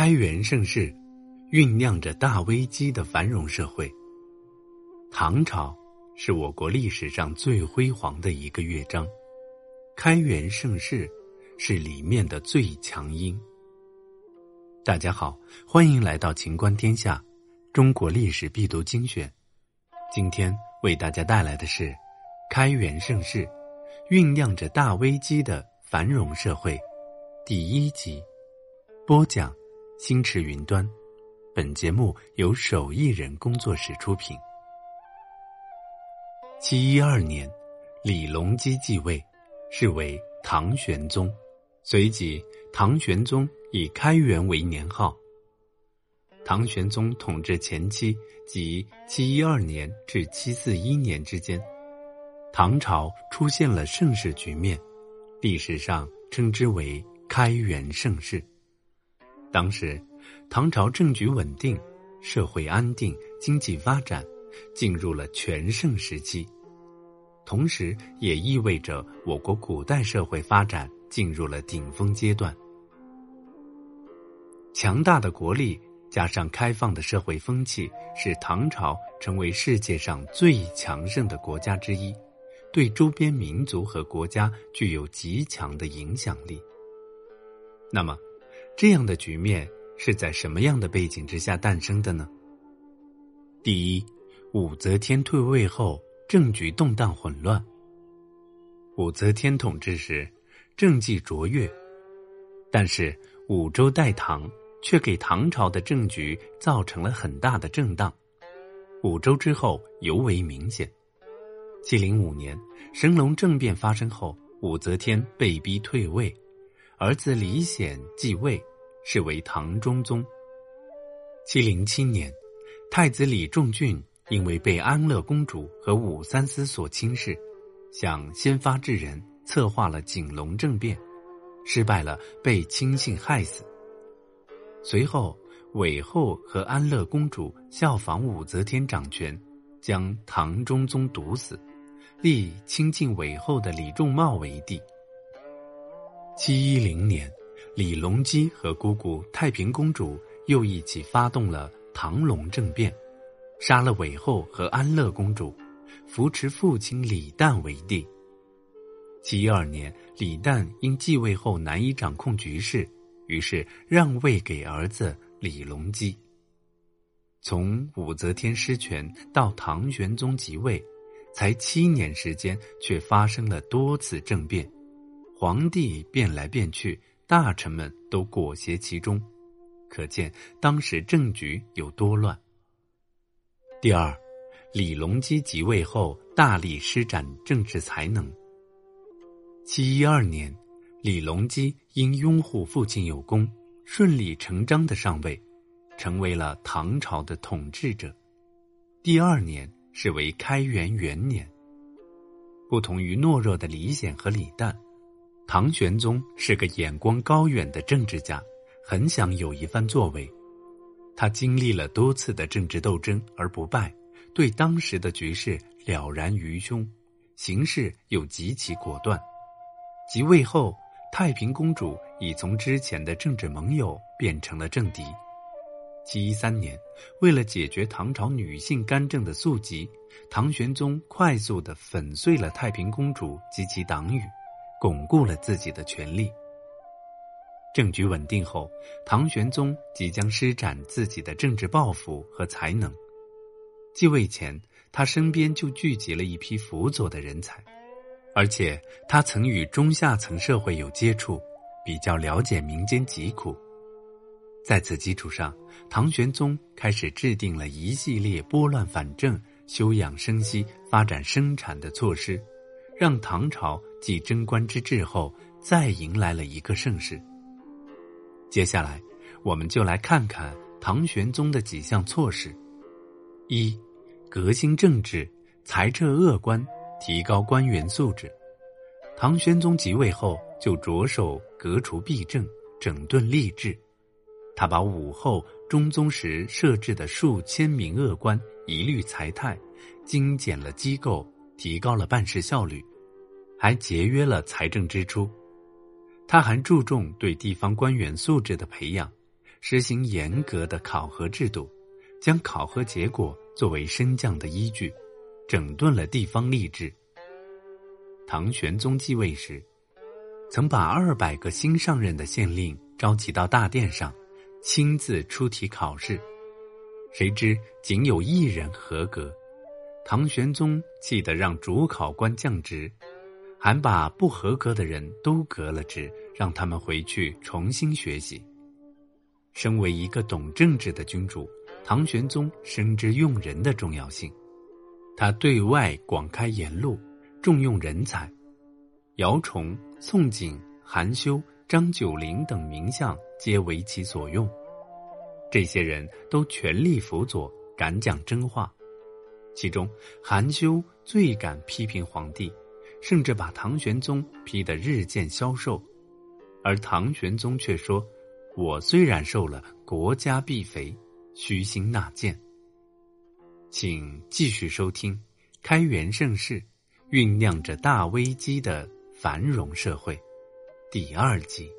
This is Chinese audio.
开元盛世，酝酿着大危机的繁荣社会。唐朝是我国历史上最辉煌的一个乐章，开元盛世是里面的最强音。大家好，欢迎来到秦观天下，中国历史必读精选。今天为大家带来的是开元盛世，酝酿着大危机的繁荣社会第一集播讲。星驰云端，本节目由手艺人工作室出品。七一二年，李隆基继位，是为唐玄宗。随即，唐玄宗以开元为年号。唐玄宗统治前期，即七一二年至七四一年之间，唐朝出现了盛世局面，历史上称之为开元盛世。当时，唐朝政局稳定，社会安定，经济发展，进入了全盛时期。同时，也意味着我国古代社会发展进入了顶峰阶段。强大的国力加上开放的社会风气，使唐朝成为世界上最强盛的国家之一，对周边民族和国家具有极强的影响力。那么，这样的局面是在什么样的背景之下诞生的呢？第一，武则天退位后，政局动荡混乱。武则天统治时，政绩卓越，但是武周代唐却给唐朝的政局造成了很大的震荡。武周之后尤为明显。七零五年，神龙政变发生后，武则天被逼退位。儿子李显继位，是为唐中宗。七零七年，太子李仲俊因为被安乐公主和武三思所轻视，想先发制人，策划了景龙政变，失败了，被亲信害死。随后，韦后和安乐公主效仿武则天掌权，将唐中宗毒死，立亲近韦后的李仲茂为帝。七一零年，李隆基和姑姑太平公主又一起发动了唐隆政变，杀了韦后和安乐公主，扶持父亲李旦为帝。七二年，李旦因继位后难以掌控局势，于是让位给儿子李隆基。从武则天失权到唐玄宗即位，才七年时间，却发生了多次政变。皇帝变来变去，大臣们都裹挟其中，可见当时政局有多乱。第二，李隆基即位后大力施展政治才能。七一二年，李隆基因拥护父亲有功，顺理成章的上位，成为了唐朝的统治者。第二年是为开元元年。不同于懦弱的李显和李旦。唐玄宗是个眼光高远的政治家，很想有一番作为。他经历了多次的政治斗争而不败，对当时的局势了然于胸，行事又极其果断。即位后，太平公主已从之前的政治盟友变成了政敌。七一三年，为了解决唐朝女性干政的宿疾，唐玄宗快速的粉碎了太平公主及其党羽。巩固了自己的权力。政局稳定后，唐玄宗即将施展自己的政治抱负和才能。继位前，他身边就聚集了一批辅佐的人才，而且他曾与中下层社会有接触，比较了解民间疾苦。在此基础上，唐玄宗开始制定了一系列拨乱反正、休养生息、发展生产的措施。让唐朝继贞观之治后，再迎来了一个盛世。接下来，我们就来看看唐玄宗的几项措施：一、革新政治，裁撤恶官，提高官员素质。唐玄宗即位后，就着手革除弊政，整顿吏治。他把武后、中宗时设置的数千名恶官一律裁汰，精简了机构，提高了办事效率。还节约了财政支出，他还注重对地方官员素质的培养，实行严格的考核制度，将考核结果作为升降的依据，整顿了地方吏治。唐玄宗继位时，曾把二百个新上任的县令召集到大殿上，亲自出题考试，谁知仅有一人合格。唐玄宗气得让主考官降职，还把不合格的人都革了职，让他们回去重新学习。身为一个懂政治的君主，唐玄宗深知用人的重要性，他对外广开言路，重用人才，姚崇、宋璟、韩休、张九龄等名相皆为其所用。这些人都全力辅佐，敢讲真话。其中，韩休最敢批评皇帝，甚至把唐玄宗批得日渐消瘦，而唐玄宗却说：“我虽然瘦了，国家必肥，虚心纳谏。”请继续收听《开元盛世，酝酿着大危机的繁荣社会》第二集。